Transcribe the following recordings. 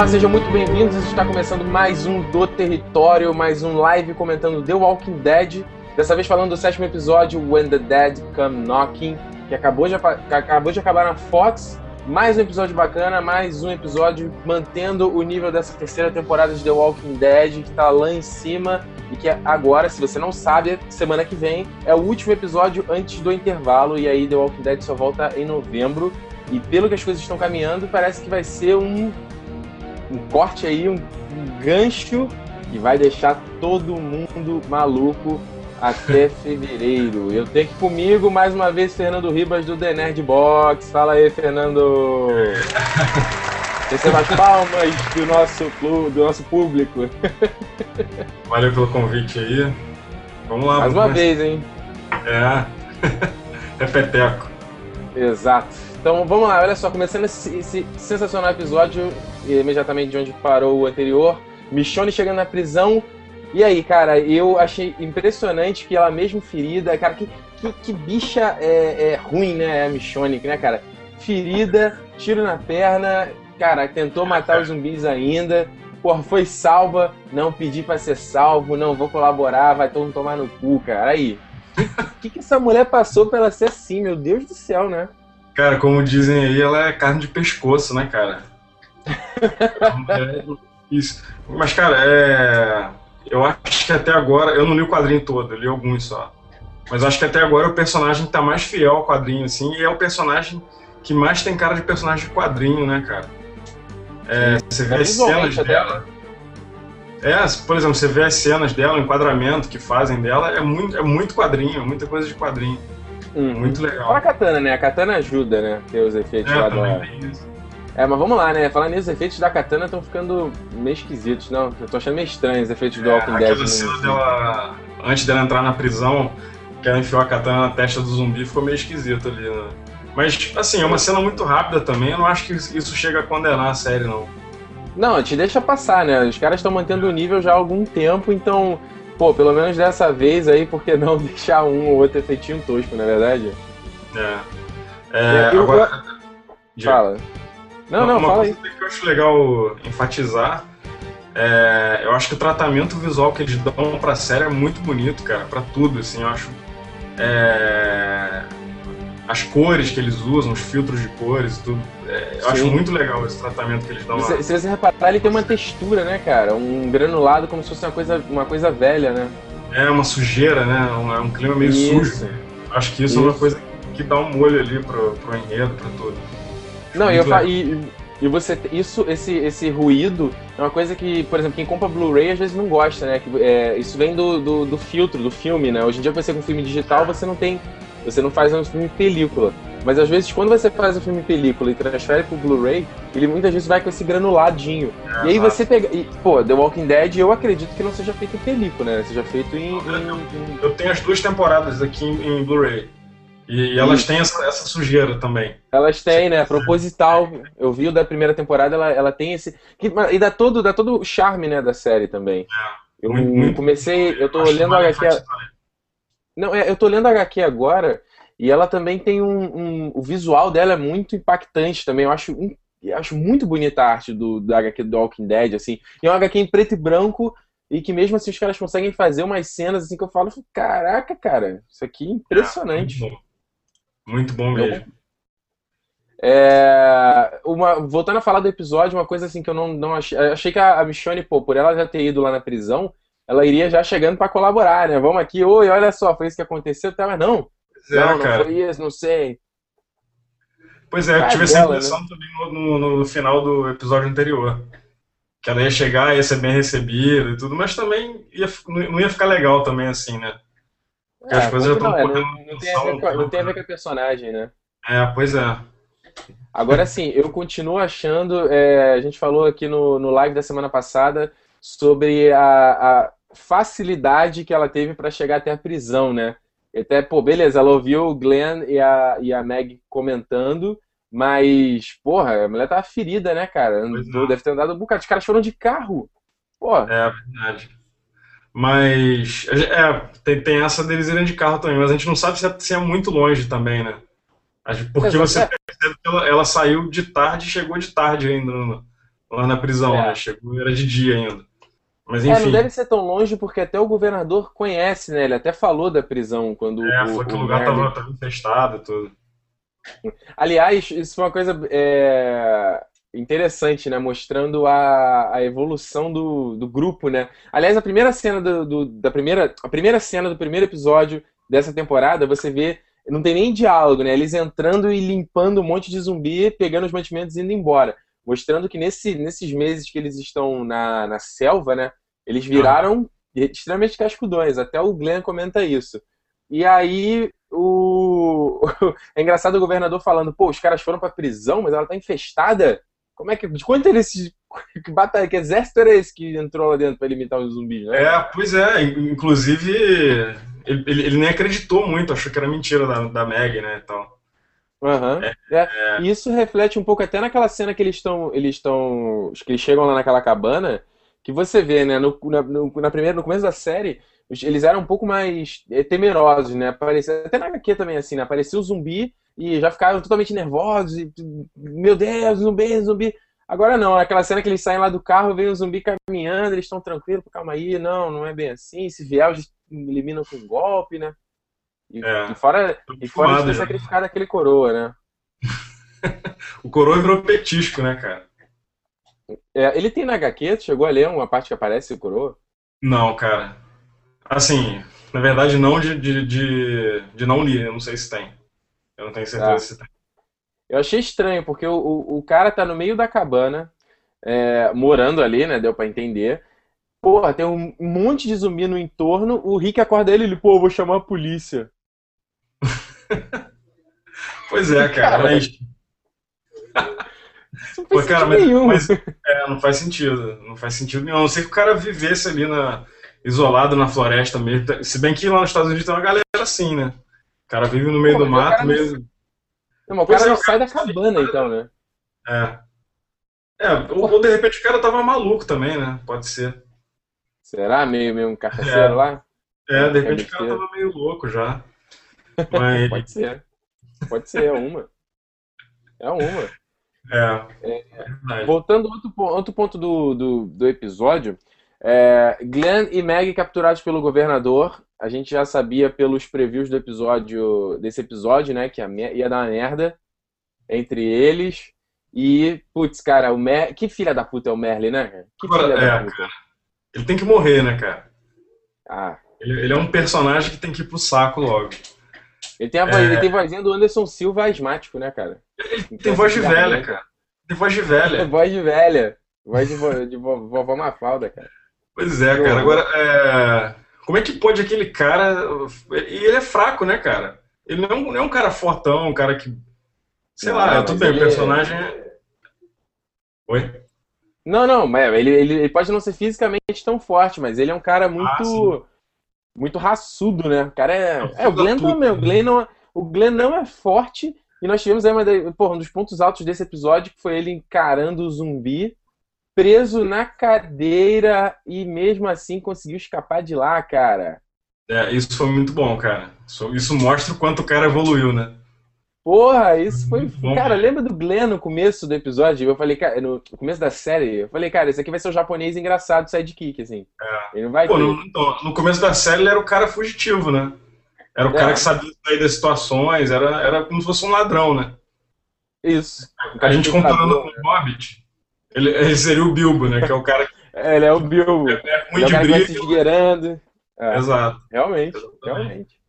Olá, sejam muito bem-vindos. Está começando mais um Do Território, mais um live comentando The Walking Dead. Dessa vez falando do sétimo episódio, When the Dead Come Knocking, que acabou de, acabou de acabar na Fox. Mais um episódio bacana, mais um episódio mantendo o nível dessa terceira temporada de The Walking Dead, que está lá em cima e que agora, se você não sabe, semana que vem é o último episódio antes do intervalo e aí The Walking Dead só volta em novembro. E pelo que as coisas estão caminhando, parece que vai ser um um corte aí, um, um gancho que vai deixar todo mundo maluco até fevereiro. Eu tenho que comigo mais uma vez Fernando Ribas do The Nerd Box. Fala aí, Fernando. Receba as palmas do nosso, do nosso público. Valeu pelo convite aí. Vamos lá. Mais uma vez, hein? É. Repeteco. Exato. Então vamos lá, olha só, começando esse, esse sensacional episódio, imediatamente de onde parou o anterior, Michonne chegando na prisão. E aí, cara, eu achei impressionante que ela mesmo ferida, cara, que, que, que bicha é, é, ruim, né, a Michonne, né, cara? Ferida, tiro na perna, cara, tentou matar os zumbis ainda, porra, foi salva, não pedi para ser salvo, não vou colaborar, vai todo mundo tomar no cu, cara. Aí, o que, que essa mulher passou pra ela ser assim, meu Deus do céu, né? Cara, como dizem aí, ela é carne de pescoço, né, cara? é, isso. Mas, cara, é. Eu acho que até agora. Eu não li o quadrinho todo, eu li alguns só. Mas acho que até agora o personagem tá mais fiel ao quadrinho, assim, e é o personagem que mais tem cara de personagem de quadrinho, né, cara? É, você vê é as cenas dela. É, por exemplo, você vê as cenas dela, o enquadramento que fazem dela, é muito, é muito quadrinho, muita coisa de quadrinho. Uhum. Muito legal. Fala a katana, né? A katana ajuda, né? Ter os efeitos é, lá da. É, mas vamos lá, né? Falando nisso, os efeitos da katana estão ficando meio esquisitos, não? Eu tô achando meio estranho os efeitos do é, Walking Dead. Aquela cena dela, antes dela entrar na prisão, que ela enfiou a katana na testa do zumbi, ficou meio esquisito ali, né? Mas, assim, é uma cena muito rápida também, eu não acho que isso chega a condenar a série, não. Não, te deixa passar, né? Os caras estão mantendo o nível já há algum tempo, então pô, pelo menos dessa vez aí, por que não deixar um ou outro efeitinho tosco, na é verdade? É. é eu, agora. Eu... Fala. Não, não, uma fala coisa aí. que eu acho legal enfatizar é, eu acho que o tratamento visual que eles dão pra série é muito bonito, cara, pra tudo, assim, eu acho. É, as cores que eles usam, os filtros de cores e tudo. É, eu acho muito legal esse tratamento que eles dão se, lá. Se você reparar, ele tem uma textura, né, cara? Um granulado como se fosse uma coisa, uma coisa velha, né? É, uma sujeira, né? Um, é um clima meio isso. sujo. Acho que isso, isso, é uma coisa que dá um molho ali pro, pro enredo, pra tudo. Acho Não, eu fa... e, e você isso esse esse ruído é uma coisa que por exemplo quem compra Blu-ray às vezes não gosta né que é, isso vem do, do, do, filtro do filme né hoje em dia você com filme digital você não tem você não faz um filme película. Mas às vezes, quando você faz o filme película e transfere pro Blu-ray, ele muitas vezes vai com esse granuladinho. É, e aí você pega. E, pô, The Walking Dead eu acredito que não seja feito em película, né? Seja feito em. em... Eu tenho as duas temporadas aqui em, em Blu-ray. E, elas têm essa, essa, sujeira também. Elas têm, né? Proposital. Eu vi o da primeira temporada, ela, ela tem esse. E dá todo, dá todo o charme, né, da série também. É, eu muito, comecei. Eu tô olhando a HQ. Não, é, eu tô lendo a HQ agora e ela também tem um, um, O visual dela é muito impactante também. Eu acho, eu acho muito bonita a arte do, da HQ do Walking Dead, assim. E é uma HQ em preto e branco e que mesmo assim os caras conseguem fazer umas cenas assim que eu falo, caraca, cara, isso aqui é impressionante. É, muito, bom. muito bom mesmo. É, uma, voltando a falar do episódio, uma coisa assim que eu não, não achei. Achei que a, a Michonne, pô, por ela já ter ido lá na prisão, ela iria já chegando para colaborar, né? Vamos aqui, oi, olha só, foi isso que aconteceu, tá? Mas não, não, não cara. foi isso, não sei. Pois é, eu tive essa impressão né? também no, no, no, final do episódio anterior. Que ela ia chegar, ia ser bem recebida e tudo, mas também ia, não ia ficar legal também assim, né? Porque é, as coisas já estão é, não, não, tem a ver com, não tem a ver com a personagem, né? É, pois é. Agora sim, eu continuo achando. É, a gente falou aqui no, no live da semana passada sobre a, a facilidade que ela teve para chegar até a prisão, né? Até, pô, beleza, ela ouviu o Glenn e a, e a Meg comentando, mas, porra, a mulher tava ferida, né, cara? Não. Deve ter andado um bocado. Os caras foram de carro. Pô. É, verdade. Mas, é, tem, tem essa deles irem de carro também, mas a gente não sabe se é, se é muito longe também, né? Porque Exato. você percebe que ela, ela, saiu de tarde e chegou de tarde ainda no, lá na prisão, é. né? Chegou, era de dia ainda. Mas enfim. É, não deve ser tão longe porque até o governador conhece, né? Ele até falou da prisão quando. É, foi que o lugar tava infestado e tudo. Aliás, isso foi uma coisa é, interessante, né? Mostrando a, a evolução do, do grupo, né? Aliás, a primeira cena do, do, da primeira, a primeira cena do primeiro episódio dessa temporada, você vê, não tem nem diálogo, né? Eles entrando e limpando um monte de zumbi, pegando os mantimentos e indo embora. Mostrando que nesse, nesses meses que eles estão na, na selva, né? Eles viraram extremamente cascudões, até o Glenn comenta isso. E aí o é engraçado o governador falando, pô, os caras foram pra prisão, mas ela tá infestada. Como é que. De quanto eles. Que, batalha, que exército era esse que entrou lá dentro pra limitar os zumbis, né? É, pois é. Inclusive, ele, ele, ele nem acreditou muito, achou que era mentira da, da Meg, né? Então. Uhum. É, é. Isso reflete um pouco até naquela cena que eles estão. Eles estão. que eles chegam lá naquela cabana que você vê, né, no, na, no, na primeira, no começo da série, eles eram um pouco mais eh, temerosos, né? Aparecia, até na HQ também, assim, né? Aparecia o zumbi e já ficavam totalmente nervosos. E, Meu Deus, zumbi, zumbi. Agora não, aquela cena que eles saem lá do carro, vem um zumbi caminhando, eles estão tranquilos, calma aí, não, não é bem assim. Se vier, eles eliminam com um golpe, né? E, é, e fora, e fora de sacrificar aquele coroa, né? o coroa virou petisco, né, cara? É, ele tem na HQ, chegou a ler uma parte que aparece o coroa? Não, cara. Assim, na verdade não de, de, de, de não ler, eu não sei se tem. Eu não tenho certeza ah. se tem. Eu achei estranho, porque o, o, o cara tá no meio da cabana, é, morando ali, né? Deu pra entender. Porra, tem um monte de zumbi no entorno. O Rick acorda ele e ele, pô, vou chamar a polícia. pois é, cara, cara mas. Não faz Pô, cara, mas, nenhum. Mas, é, não faz sentido. Não faz sentido nenhum. A não ser que o cara vivesse ali na, isolado na floresta mesmo. Se bem que lá nos Estados Unidos tem uma galera assim, né? O cara vive no meio Pô, do mato mesmo. Não, mas o cara, é, sai da cabana, então, né? É. É, ou, ou, de repente o cara tava maluco também, né? Pode ser. Será? Meio, meio um carcaceiro é. lá? É, de repente o cara tava meio louco já. Mas... Pode ser. Pode ser, é uma. É uma. É. é voltando ao outro, outro ponto do, do, do episódio, é, Glenn e Meg capturados pelo governador. A gente já sabia pelos previews do episódio desse episódio, né, que ia dar uma merda entre eles. E, putz, cara, o Mer... que filha da puta é o Merle, né? Que filha é, da puta. Ele tem que morrer, né, cara? Ah. Ele, ele, é um personagem que tem que ir pro saco logo. Ele tem a voz, é... ele tem vozinha do Anderson Silva asmático, né, cara? Ele tem, tem voz de velha, cara. Tem voz de velha. voz de velha. Voz de, vo... de vovó Mafalda, cara. Pois é, cara. Agora, é... como é que pode aquele cara. E ele é fraco, né, cara? Ele não é um, não é um cara fortão, um cara que. Sei não, lá, tudo bem, o personagem. É... Oi? Não, não, ele, ele, ele, pode não ser fisicamente tão forte, mas ele é um cara muito. Ah, muito raçudo, né? O cara é. É, o Glenn também. O Glenn, não, o Glenn não é forte. E nós tivemos aí uma, porra, um dos pontos altos desse episódio, que foi ele encarando o zumbi preso na cadeira e mesmo assim conseguiu escapar de lá, cara. É, isso foi muito bom, cara. Isso, isso mostra o quanto o cara evoluiu, né? Porra, isso foi. Bom, cara, lembra do Glenn no começo do episódio? Eu falei, cara, no começo da série, eu falei, cara, esse aqui vai ser o japonês engraçado sidekick, assim. É. Ele não vai Pô, no, no, começo da série ele era o cara fugitivo, né? Era o é. cara que sabia sair das situações, era, era como se fosse um ladrão, né? Isso. A gente comparando com o Hobbit, ele, ele, seria o Bilbo, né? Que é o cara que. É, ele é o Bilbo. É, é ruim de briga. se esgueirando. É, Exato. Realmente, Exatamente. realmente.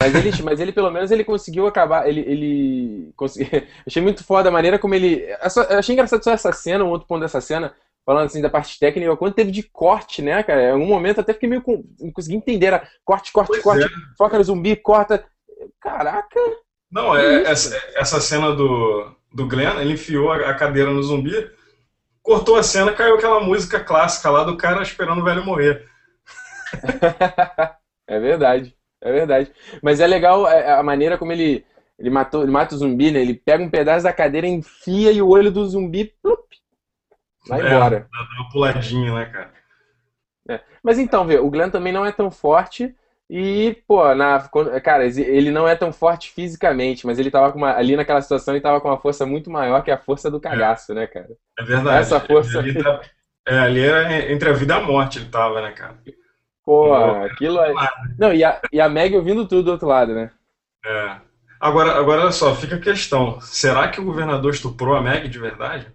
Mas ele, mas ele, pelo menos, ele conseguiu acabar. Ele, ele conseguiu. Achei muito foda a maneira como ele. achei engraçado só essa cena, um outro ponto dessa cena, falando assim da parte técnica, quanto teve de corte, né, cara? Em algum momento até fiquei meio. Com... Não consegui entender. Era corte, corte, pois corte, é. foca no zumbi, corta. Caraca! Não, é, essa, essa cena do, do Glenn, ele enfiou a cadeira no zumbi cortou a cena, caiu aquela música clássica lá do cara esperando o velho morrer. é verdade, é verdade. Mas é legal a maneira como ele, ele, matou, ele mata o zumbi, né? Ele pega um pedaço da cadeira, enfia e o olho do zumbi plup, vai é, embora. Dá uma puladinha, né, cara? É. Mas então, vê, o Glenn também não é tão forte E, pô, na, cara, ele não é tão forte fisicamente, mas ele tava com uma, ali naquela situação ele tava com uma força muito maior que a força do cagaço, é. né, cara? É verdade. Essa força. Ali, tá, é, ali era entre a vida e a morte ele tava, né, cara? Pô, aquilo aí. Não, e a, e a Meg ouvindo tudo do outro lado, né? É. Agora, agora, olha só, fica a questão. Será que o governador estuprou a Meg de verdade?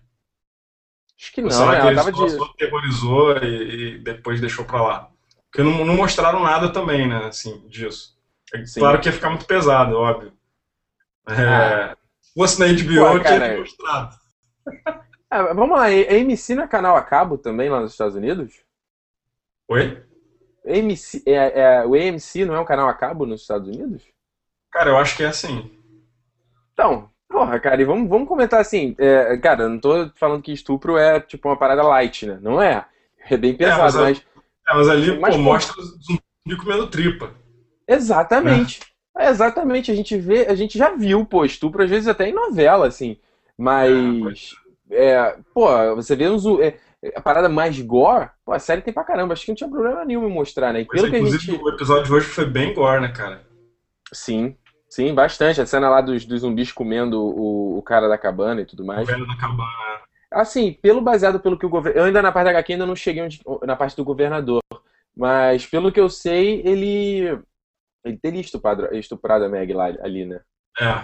Acho que não, será né? que ele só, de... só aterrorizou e, e, depois deixou pra lá? Porque não, não mostraram nada também, né, assim, disso. É claro que ia ficar muito pesado, óbvio. É, ah. Se fosse na HBO, Pô, tinha mostrado. É, vamos lá, a AMC não é canal a cabo também lá nos Estados Unidos? Oi? AMC, é, é, o AMC não é um canal a cabo nos Estados Unidos? Cara, eu acho que é assim. Então, porra, cara, e vamos, vamos comentar assim. É, cara, eu não tô falando que estupro é tipo uma parada light, né? Não é. É bem pesado, é, mas, mas, é, mas ali, mas, pô, mostra zumbi comendo tripa. Exatamente. É. Exatamente. A gente vê, a gente já viu, pô, estupro às vezes até em novela, assim. Mas. É, pô, você vê uns. É, a parada mais gore, pô, a série tem pra caramba. Acho que não tinha problema nenhum em mostrar, né? E pelo que a gente... o episódio de hoje foi bem gore, né, cara? Sim, sim, bastante. A cena lá dos, dos zumbis comendo o, o cara da cabana e tudo mais. O da cabana. Assim, pelo baseado pelo que o governo. Eu ainda na parte da HQ ainda não cheguei onde... na parte do governador. Mas pelo que eu sei, ele. Ele teria estuprado, estuprado a Meg lá, ali, né? É.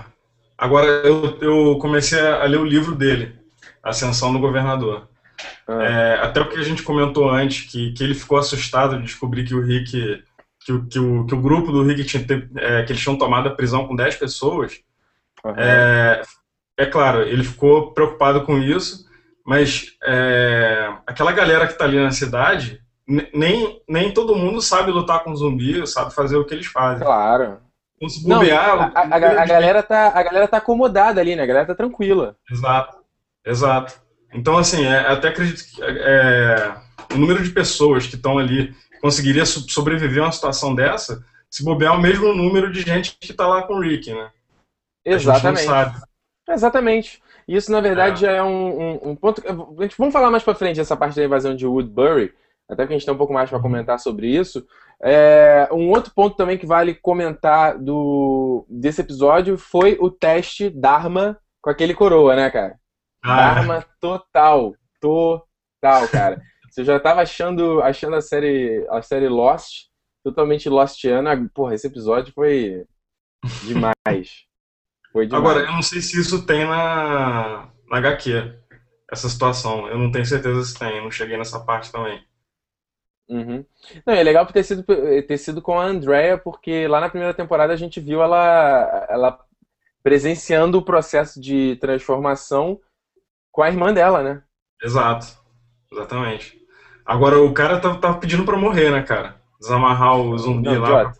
Agora eu, eu comecei a ler o livro dele, Ascensão do Governador. Ah. É, até o que a gente comentou antes, que, que ele ficou assustado de descobrir que o Rick. Que, o, que, o, que o grupo do Rick tinha é, que eles tinham tomado a prisão com 10 pessoas. Uhum. É, é claro, ele ficou preocupado com isso, mas é, aquela galera que está ali na cidade, nem, nem todo mundo sabe lutar com zumbi, sabe fazer o que eles fazem. Claro. Então, se bobear, Não, a, a, a, a, galera tá, a galera tá acomodada ali, né? A galera tá tranquila. Exato, exato. Então, assim, é, até acredito que é, o número de pessoas que estão ali conseguiria sobreviver a uma situação dessa, se bobear é o mesmo número de gente que está lá com o Rick, né? Exatamente. Exatamente. Isso, na verdade, é. já é um, um, um, ponto. Vamos falar mais para frente essa parte da invasão de Woodbury, até que a gente tem um pouco mais para uhum. comentar sobre isso. É, um outro ponto também que vale comentar do, desse episódio foi o teste Dharma com aquele coroa, né, cara? Ah. Dharma total. Total, cara. Você já tava achando, achando a série, a série Lost totalmente Lostiana. Porra, esse episódio foi demais. Foi demais. Agora, eu não sei se isso tem na, na HQ, essa situação. Eu não tenho certeza se tem, eu não cheguei nessa parte também. Uhum. Não, é legal ter sido, ter sido com a Andrea, porque lá na primeira temporada a gente viu ela, ela presenciando o processo de transformação com a irmã dela, né? Exato. Exatamente. Agora o cara tá, tá pedindo pra morrer, né, cara? Desamarrar o zumbi não, lá. Idiota.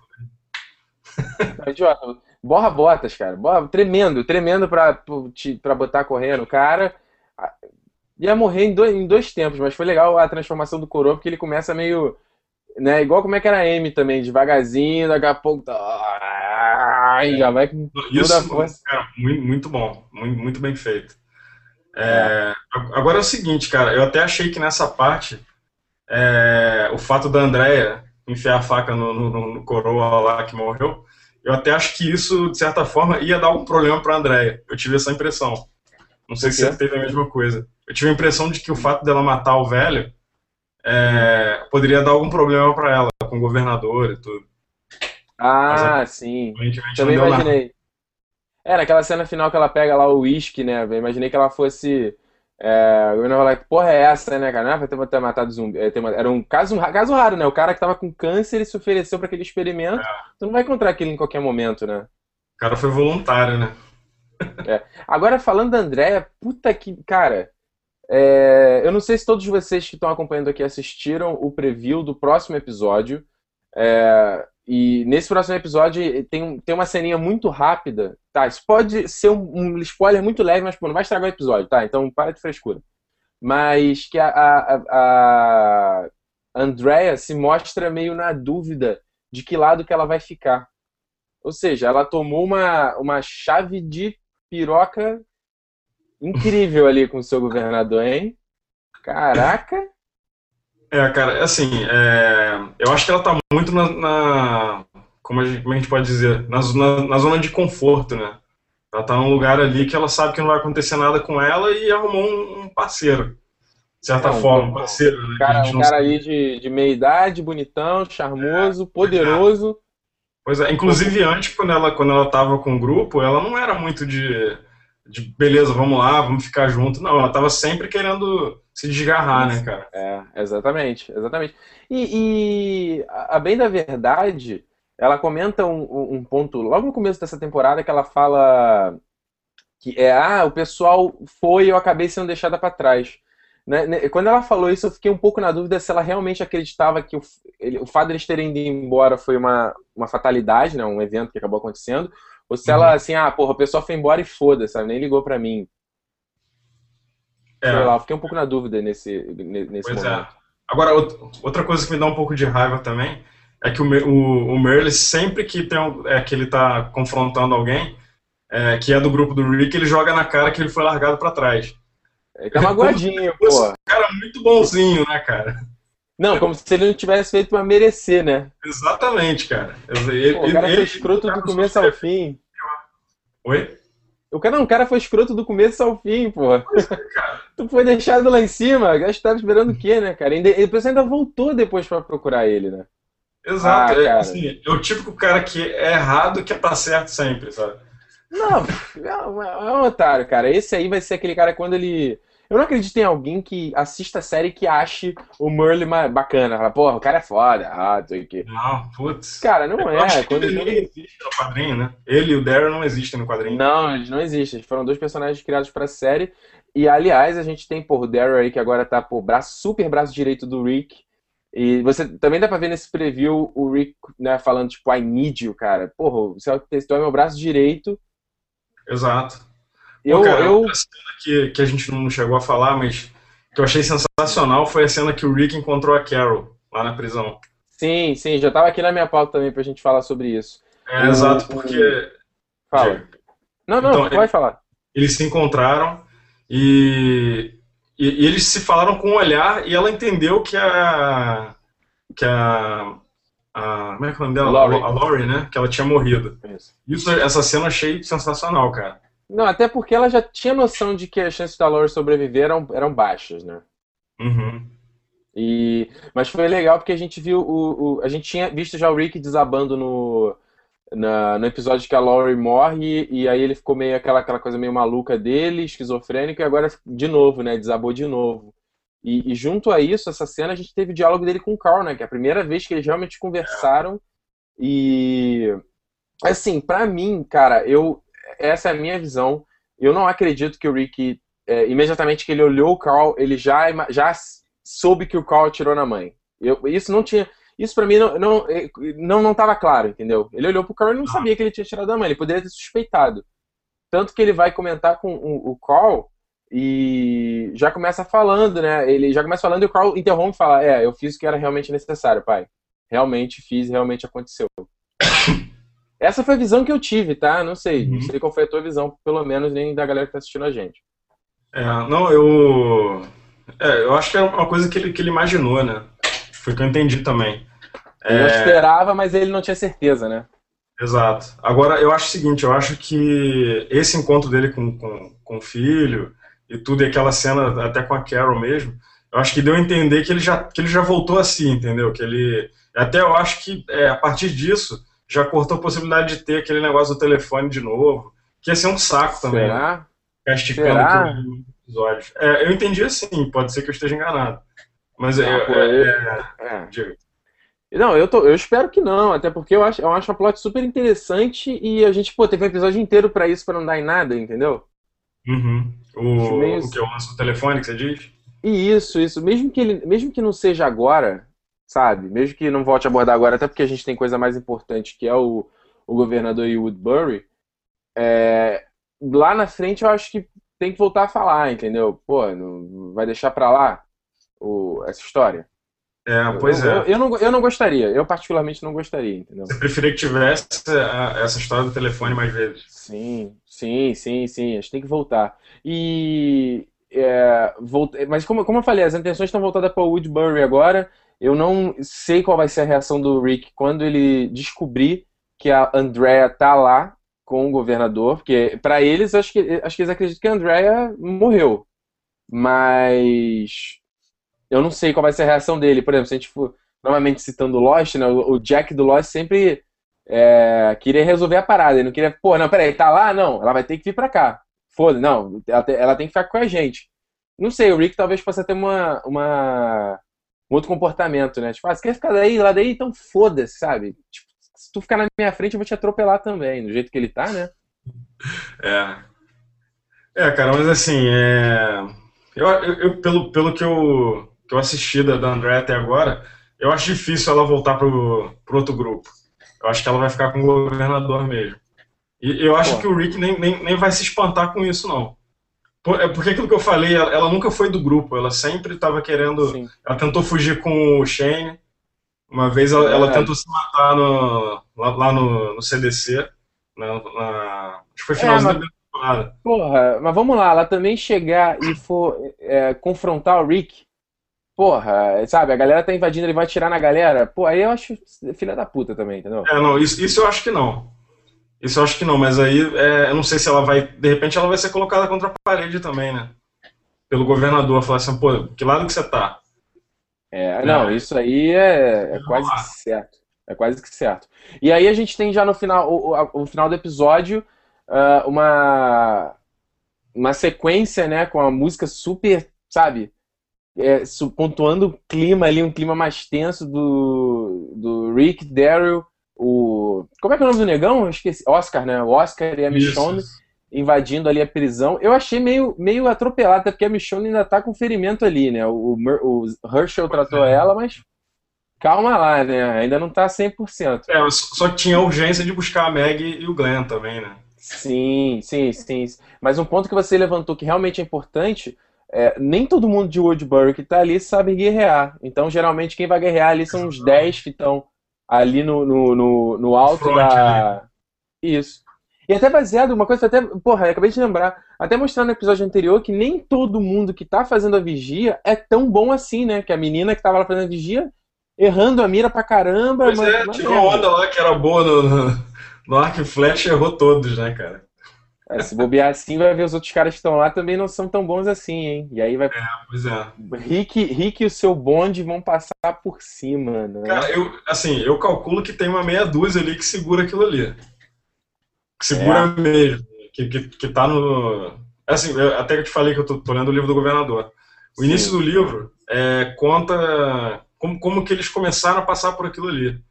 idiota. Borra botas, cara. Borra, tremendo, tremendo pra, pra botar correndo. O cara ia morrer em dois, em dois tempos, mas foi legal a transformação do Coroa, porque ele começa meio. Né, igual como é que era a Amy também, devagarzinho, daqui a pouco. Tá, já vai com Isso, força. Cara, muito, muito bom, muito, muito bem feito. É, agora é o seguinte, cara, eu até achei que nessa parte é, o fato da Andrea enfiar a faca no, no, no, coroa lá que morreu, eu até acho que isso, de certa forma, ia dar algum problema pra Andrea. Eu tive essa impressão. Não sei se você teve a mesma coisa. Eu tive a impressão de que o fato dela matar o velho é, poderia dar algum problema para ela, com o governador e tudo. Ah, Mas, sim. Também imaginei. É, naquela cena final que ela pega lá o uísque, né? Eu imaginei que ela fosse. É, eu não falar que porra é essa, né, cara? Não é pra ter, matado zumbi. É, era um caso, caso raro, né? O cara que tava com câncer e se ofereceu para aquele experimento. É. Tu não vai encontrar aquilo em qualquer momento, né? O cara foi voluntário, né? É. Agora, falando da Andréia, puta que. Cara, é, eu não sei se todos vocês que estão acompanhando aqui assistiram o preview do próximo episódio. É, e nesse próximo episódio tem, tem uma ceninha muito rápida, tá? Isso pode ser um, um spoiler muito leve, mas pô, não vai estragar o episódio, tá? Então para de frescura. Mas que a, a, a Andrea se mostra meio na dúvida de que lado que ela vai ficar. Ou seja, ela tomou uma, uma chave de piroca incrível ali com o seu governador, hein? Caraca! É, cara, assim, é, eu acho que ela tá muito na, na, como a gente, como a gente pode dizer, na, na, na, zona de conforto, né? Ela tá num lugar ali que ela sabe que não vai acontecer nada com ela e arrumou um, um parceiro. De certa é, forma, um parceiro. Né? Cara, um cara aí de, de meia idade, bonitão, charmoso, é, poderoso. Pois é, inclusive antes, quando ela, quando ela tava com o grupo, ela não era muito de, de beleza, vamos lá, vamos ficar junto. Não, ela tava sempre querendo se desgarrar, né, cara? É, exatamente, exatamente. E, e a bem da verdade, ela comenta um, um, ponto logo no começo dessa temporada que ela fala que é ah o pessoal foi e eu acabei sendo deixada para trás né, quando ela falou isso eu fiquei um pouco na dúvida se ela realmente acreditava que o, ele, o fato de eles terem ido embora foi uma, uma fatalidade né um evento que acabou acontecendo ou se uhum. ela assim ah porra o pessoal foi embora e foda sabe nem ligou para mim é. Sei lá, fiquei um pouco na dúvida nesse, nesse pois é. momento. É. Agora, outra coisa que me dá um pouco de raiva também é que o, o, o Merle, sempre que, tem um, é, que ele tá confrontando alguém, é, que é do grupo do Rick, ele joga na cara que ele foi largado para trás. Ele tá magoadinho, pô. Cara muito bonzinho, né, cara? Não, como se ele não tivesse feito pra merecer, né? Exatamente, cara. Ele, pô, o cara ele, foi escroto do começo ao fim. Oi? O cara, não, o cara foi escroto do começo ao fim, pô. É, tu foi deixado lá em cima, a gente tava esperando o quê, né, cara? E depois ainda voltou depois para procurar ele, né? Exato, ah, é, assim, é o típico cara que é errado que pra certo sempre, sabe? Não, é, é um otário, cara. Esse aí vai ser aquele cara quando ele. Eu não acredito em alguém que assista a série que ache o Merle bacana. Fala, porra, o cara é foda. Ah, o quê. Não, putz. Cara, não é. Quando ele não existe no quadrinho, né? Ele e o Daryl não existem no quadrinho. Não, eles não existem. Eles foram dois personagens criados pra série. E, aliás, a gente tem, porra, o Daryl aí que agora tá, pô, braço, super braço direito do Rick. E você também dá pra ver nesse preview o Rick, né, falando, tipo, I need you, cara. Porra, você é meu braço direito. Exato. Eu, Pô, cara, eu... Cena que, que a gente não chegou a falar, mas que eu achei sensacional foi a cena que o Rick encontrou a Carol lá na prisão. Sim, sim, já tava aqui na minha pauta também pra gente falar sobre isso. É, o, exato, porque. Fala. Não, não, então, pode falar. Eles se encontraram e e, e, eles se falaram com um olhar e ela entendeu que a. que a. a como é que é o nome dela? Laurie. A Laurie, né? Que ela tinha morrido. Isso. Isso, essa cena eu achei sensacional, cara. Não, até porque ela já tinha noção de que as chances da Laurie sobreviver eram, eram baixas, né? Uhum. E, mas foi legal porque a gente viu o, o, a gente tinha visto já o Rick desabando no, na, no episódio que a Laurie morre, e aí ele ficou meio aquela, aquela coisa meio maluca dele, esquizofrênico, e agora de novo, né? Desabou de novo. E, e, junto a isso, essa cena, a gente teve o diálogo dele com o Carl, né? Que é a primeira vez que eles realmente conversaram. E. Assim, para mim, cara, eu. Essa é a minha visão. Eu não acredito que o Rick. É, imediatamente que ele olhou o Carl, ele já, já soube que o Carl atirou na mãe. Eu, isso não tinha. Isso para mim não, não, é, não, não tava claro, entendeu? Ele olhou pro Carl e não sabia que ele tinha tirado a mãe, ele poderia ter suspeitado. Tanto que ele vai comentar com o, o Carl e já começa falando, né? Ele já começa falando e o Carl interrompe e fala: É, eu fiz o que era realmente necessário, pai. Realmente fiz, realmente aconteceu. Essa foi a visão que eu tive, tá? Não sei. Uhum. Não sei qual foi a tua visão, pelo menos, nem da galera que tá assistindo a gente. É, não, eu. É, eu acho que é uma coisa que ele, que ele imaginou, né? Foi o que eu entendi também. Ele é... esperava, mas ele não tinha certeza, né? Exato. Agora, eu acho o seguinte, eu acho que esse encontro dele com, com, com o filho e tudo, e aquela cena até com a Carol mesmo, eu acho que deu a entender que ele já, que ele já voltou assim, entendeu? Que ele. Até eu acho que é, a partir disso já cortou a possibilidade de ter aquele negócio do telefone de novo, que ia ser um saco também. Será? Né? Esticando Será? episódios. É, eu entendi assim, pode ser que eu esteja enganado. Mas não, é, pô, é, é, é. Não, eu, tô, eu espero que não, até porque eu acho, eu acho a plot super interessante e a gente, pô, teve um episódio inteiro pra isso, pra não dar em nada, entendeu? Uhum. O, o que é o lance do telefone que você diz? E isso, isso. Mesmo que, ele, mesmo que não seja agora, sabe? Mesmo que não volte a abordar agora, até porque a gente tem coisa mais importante que é o, o governador e Woodbury, é, lá na frente eu acho que tem que voltar a falar, entendeu? Pô, não, vai deixar pra lá? o, essa história. É, pois eu, é. Eu, eu, não, eu não gostaria, eu particularmente não gostaria, entendeu? Você preferia que tivesse essa história do telefone mais vezes? Sim, sim, sim, sim, a gente tem que voltar. E. É, mas como, como eu falei, as intenções estão voltadas para o Woodbury agora. Eu não sei qual vai ser a reação do Rick quando ele descobrir que a Andrea tá lá com o governador, porque para eles acho que acho que eles acreditam que a Andrea morreu. Mas eu não sei qual vai ser a reação dele. Por exemplo, se a gente for novamente citando Lost, né? O Jack do Lost sempre é, queria resolver a parada. Ele não queria, pô, não, peraí, tá lá? Não, ela vai ter que vir pra cá. Foda, não, ela, tem que ficar com a gente. Não sei, o Rick talvez possa ter uma, uma um outro comportamento, né? Tipo, ah, você quer ficar daí, lá daí? Então foda-se, sabe? Tipo, se tu ficar na minha frente, eu vou te atropelar também, do jeito que ele tá, né? É. É, cara, mas assim, é... eu, eu, pelo, pelo que eu, que eu assisti da, da André até agora, eu acho difícil ela voltar pro, pro outro grupo. Eu acho que ela vai ficar com o governador mesmo. E eu acho Pô. que o Rick nem, nem, nem vai se espantar com isso, não. É porque aquilo que eu falei, ela, nunca foi do grupo, ela sempre estava querendo. Sim. Ela tentou fugir com o Shane. Uma vez ela, ela tentou se matar no, lá, lá no, no, CDC. Na, na, acho que foi finalzinho é, mas, da temporada. Porra, mas vamos lá, ela também chegar e for é, confrontar o Rick. Porra, sabe, a galera tá invadindo, ele vai atirar na galera. Pô, aí eu acho filha da puta também, entendeu? É, não, isso, isso eu acho que não. Isso eu acho que não, mas aí é, eu não sei se ela vai. De repente ela vai ser colocada contra a parede também, né? Pelo governador, falar assim, pô, que lado que você tá? É, não, é. isso aí é, é quase que certo. É quase que certo. E aí a gente tem já no final, o, o final do episódio, uh, uma, uma sequência, né, com a música super, sabe, é, pontuando o clima ali, um clima mais tenso do, do Rick, Daryl o. Como é que é o nome do negão? Eu esqueci. Oscar, né? O Oscar e a Michonne invadindo ali a prisão. Eu achei meio, meio atropelado, até porque a Michonne ainda tá com ferimento ali, né? O, o Herschel tratou é. ela, mas calma lá, né? Ainda não tá 100%. É, só tinha urgência de buscar a Meg e o Glenn também, né? Sim, sim, sim. Mas um ponto que você levantou que realmente é importante é, nem todo mundo de Woodbury que tá ali sabe guerrear. Então, geralmente, quem vai guerrear ali são os 10 que estão ali no, no, no, no alto Front, da. Isso. E até baseado, uma coisa até. Porra, acabei de lembrar. Até mostrando no episódio anterior que nem todo mundo que tá fazendo a vigia é tão bom assim, né? Que a menina que tava lá fazendo a vigia, errando a mira pra caramba. Pois é, tirou onda lá que era boa no, no, no arco e flecha errou todos, né, cara? É, se bobear assim, vai ver os outros caras que estão lá também não são tão bons assim, hein? E aí vai. É, pois é. Rick, Rick e o seu bonde vão passar por cima, né? Cara, eu, assim, eu calculo que tem uma meia dúzia ali que segura aquilo ali. Que segura é. mesmo. Que, que, que tá no. Assim, eu, até que eu te falei que eu tô, tô lendo o livro do governador. O Sim. início do livro é, conta como, como que eles começaram a passar por aquilo ali.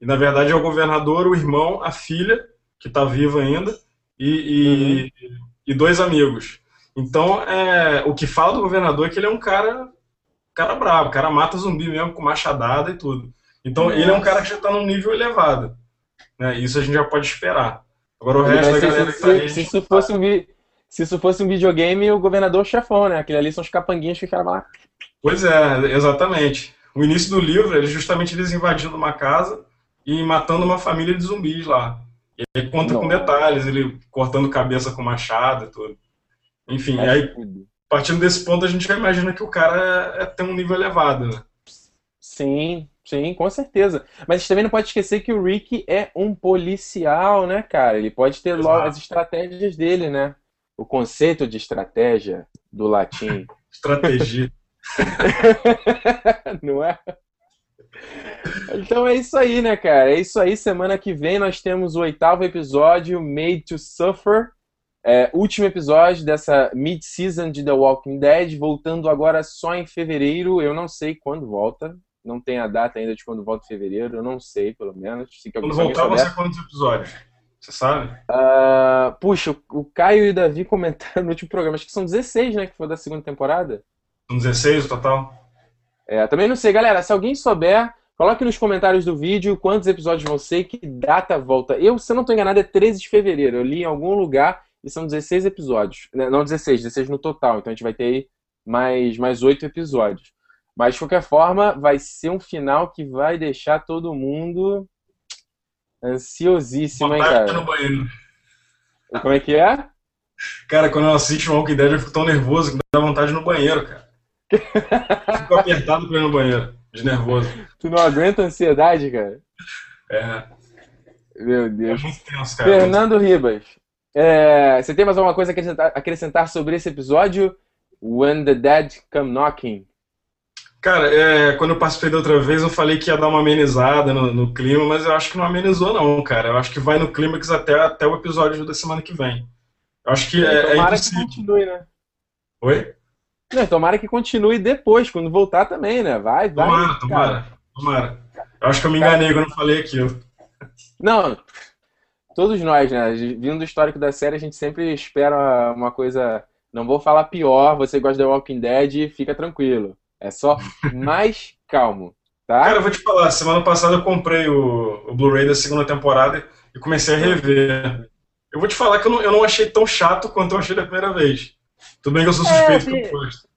E na verdade é o governador, o irmão, a filha, que tá viva ainda e, e, uhum. e dois amigos. Então, é, o que fala do governador é que ele é um cara, cara bravo, o cara mata zumbi mesmo com machadada e tudo. Então, Nossa. ele é um cara que já está num nível elevado. Né? Isso a gente já pode esperar. Agora, o resto da galera se, que tá aí, se, isso fosse um, se isso fosse um videogame, o governador chefão, né? Aquele ali são os capanguinhos que ficaram lá. Pois é, exatamente. O início do livro, ele justamente eles invadindo uma casa e matando uma família de zumbis lá. Ele conta Não. com detalhes, ele cortando cabeça com machado e tudo. Enfim, aí, partindo desse ponto, a gente já imagina que o cara é, é, tem um nível elevado, né? Sim, sim, com certeza. Mas a gente também não pode esquecer que o Rick é um policial, né, cara? Ele pode ter logo as estratégias dele, né? O conceito de estratégia do latim. Estratégia. não é? Então é isso aí, né, cara? É isso aí. Semana que vem nós temos o oitavo episódio, Made to Suffer. É, último episódio dessa mid-season de The Walking Dead, voltando agora só em fevereiro. Eu não sei quando volta. Não tem a data ainda de quando volta em fevereiro. Eu não sei, pelo menos. Se quando voltar, vão ser quantos episódios? Você sabe? Uh, puxa, o Caio e o Davi comentaram no último programa. Acho que são 16, né? Que foi da segunda temporada. São 16 o total? É, também não sei, galera. Se alguém souber, coloque nos comentários do vídeo quantos episódios vão ser, que data volta. Eu, se eu não estou enganado, é 13 de fevereiro. Eu li em algum lugar e são 16 episódios. Né, não 16, 16 no total. Então a gente vai ter aí mais, mais 8 episódios. Mas de qualquer forma, vai ser um final que vai deixar todo mundo ansiosíssimo, hein, cara? no banheiro. Como é que é? Cara, quando eu assisto Walking Dead, eu fico tão nervoso que dá vontade no banheiro, cara. Fico apertado pra ir no banheiro, de nervoso. Tu não aguenta a ansiedade, cara? É. Meu Deus. É muito tenso, cara. Fernando Ribas, é, você tem mais alguma coisa a acrescentar, acrescentar, sobre esse episódio? When the Dead Come Knocking. Cara, é, quando eu participei da outra vez, eu falei que ia dar uma amenizada no, no, clima, mas eu acho que não amenizou, não, cara. Eu acho que vai no clímax até, até o episódio da semana que vem. Eu acho que é, é é que continue, né? Oi? Não, tomara que continue depois, quando voltar também, né? Vai, vai. Tomara, tomara, tomara. Eu acho que eu me enganei quando falei aquilo. Não, todos nós, né? Vindo do histórico da série, a gente sempre espera uma coisa. Não vou falar pior, você gosta de Walking Dead, fica tranquilo. É só mais calmo, tá? Cara, eu vou te falar, semana passada eu comprei o, o Blu-ray da segunda temporada e comecei a rever. Eu vou te falar que eu não, eu não achei tão chato quanto eu achei da primeira vez. Tudo bem que eu sou suspeito é, que eu gosto.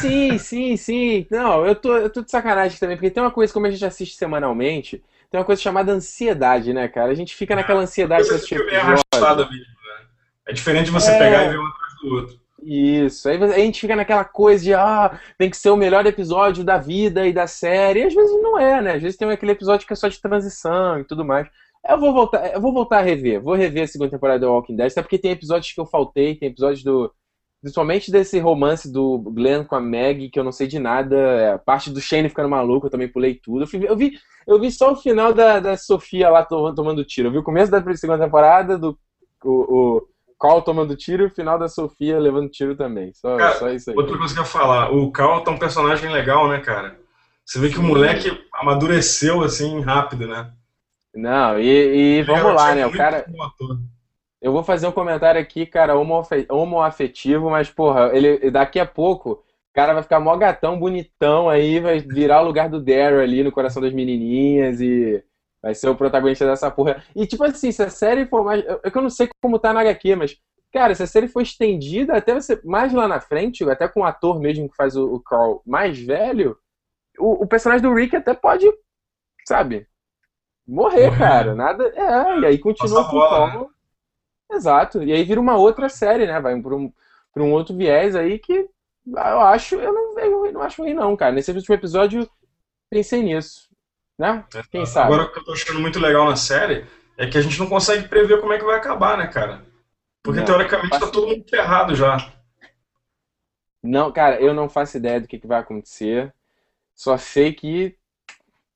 Sim, sim, sim. Não, eu tô, eu tô de sacanagem também, porque tem uma coisa, como a gente assiste semanalmente, tem uma coisa chamada ansiedade, né, cara? A gente fica naquela ansiedade pra assistir é arrastada mesmo, né? É diferente de você é... pegar e ver um atrás do outro. Isso. Aí a gente fica naquela coisa de, ah, tem que ser o melhor episódio da vida e da série. E às vezes não é, né? Às vezes tem aquele episódio que é só de transição e tudo mais. Eu vou voltar, eu vou voltar a rever. Vou rever a segunda temporada do Walking Dead, até porque tem episódios que eu faltei, tem episódios do. Principalmente desse romance do Glenn com a Meg, que eu não sei de nada. É, a parte do Shane ficando maluco, eu também pulei tudo. Eu, fui, eu, vi, eu vi só o final da, da Sofia lá tomando tiro. Eu vi o começo da segunda temporada, do o, o Carl tomando tiro e o final da Sofia levando tiro também. Só, cara, só isso aí. Outra coisa que eu ia falar, o Carl tá um personagem legal, né, cara? Você vê que o moleque amadureceu assim rápido, né? Não, e, e vamos lá, né? O cara. Eu vou fazer um comentário aqui, cara, homoafetivo, mas, porra, ele daqui a pouco o cara vai ficar mó gatão, bonitão aí, vai virar o lugar do Daryl ali no coração das menininhas e vai ser o protagonista dessa porra. E, tipo assim, se a série for mais. É que eu não sei como tá na HQ, mas, cara, se a série for estendida até você. Mais lá na frente, até com o ator mesmo que faz o, o Carl mais velho, o, o personagem do Rick até pode, sabe? Morrer, Morrer. cara. Nada. É, e aí continua com o Carl. Exato. E aí vira uma outra série, né? Vai pra um, pra um outro viés aí que eu acho. Eu não, eu não acho ruim, não, cara. Nesse último episódio, pensei nisso. Né? Quem sabe? Agora, o que eu tô achando muito legal na série é que a gente não consegue prever como é que vai acabar, né, cara? Porque não, teoricamente tá todo mundo ferrado já. Não, cara, eu não faço ideia do que, que vai acontecer. Só sei que.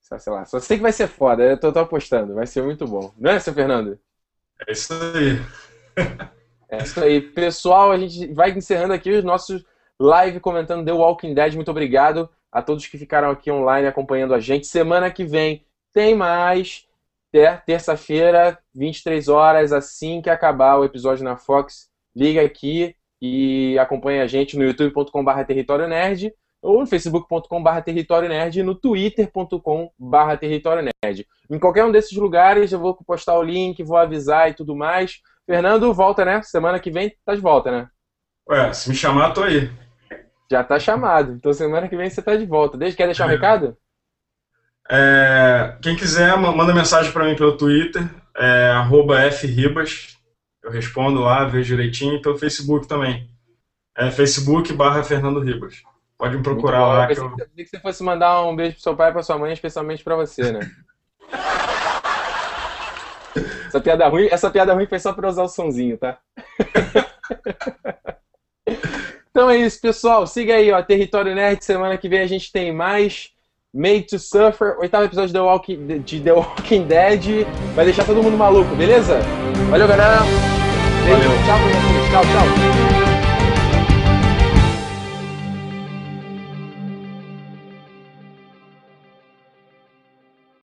Sei lá, só sei que vai ser foda. Eu tô, tô apostando, vai ser muito bom. Não é, seu Fernando? É isso aí. é isso aí. Pessoal, a gente vai encerrando aqui os nossos live comentando The Walking Dead. Muito obrigado a todos que ficaram aqui online acompanhando a gente. Semana que vem tem mais. Terça-feira, 23 horas, assim que acabar o episódio na Fox, liga aqui e acompanha a gente no youtube.com.br território nerd ou no facebook.com.br território nerd e no twitter.com.br território nerd. Em qualquer um desses lugares eu vou postar o link, vou avisar e tudo mais. Fernando, volta, né? Semana que vem tá de volta, né? Ué, se me chamar, tô aí. Já tá chamado. Então semana que vem você tá de volta. Deixa, quer deixar um é. recado? É, quem quiser, manda mensagem para mim pelo Twitter, é, @fribas. Eu respondo lá, vejo direitinho. E pelo Facebook também. É Facebook barra Fernando Ribas. Pode me procurar lá. Eu pensei que, que você fosse mandar um beijo pro seu pai e pra sua mãe, especialmente para você, né? essa, piada ruim, essa piada ruim foi só pra usar o sonzinho, tá? Então é isso, pessoal. Siga aí, ó, Território Nerd. Semana que vem a gente tem mais Made to Suffer, oitavo episódio de The Walking, de The Walking Dead. Vai deixar todo mundo maluco, beleza? Valeu, galera. Beijo, Valeu. tchau, tchau, tchau.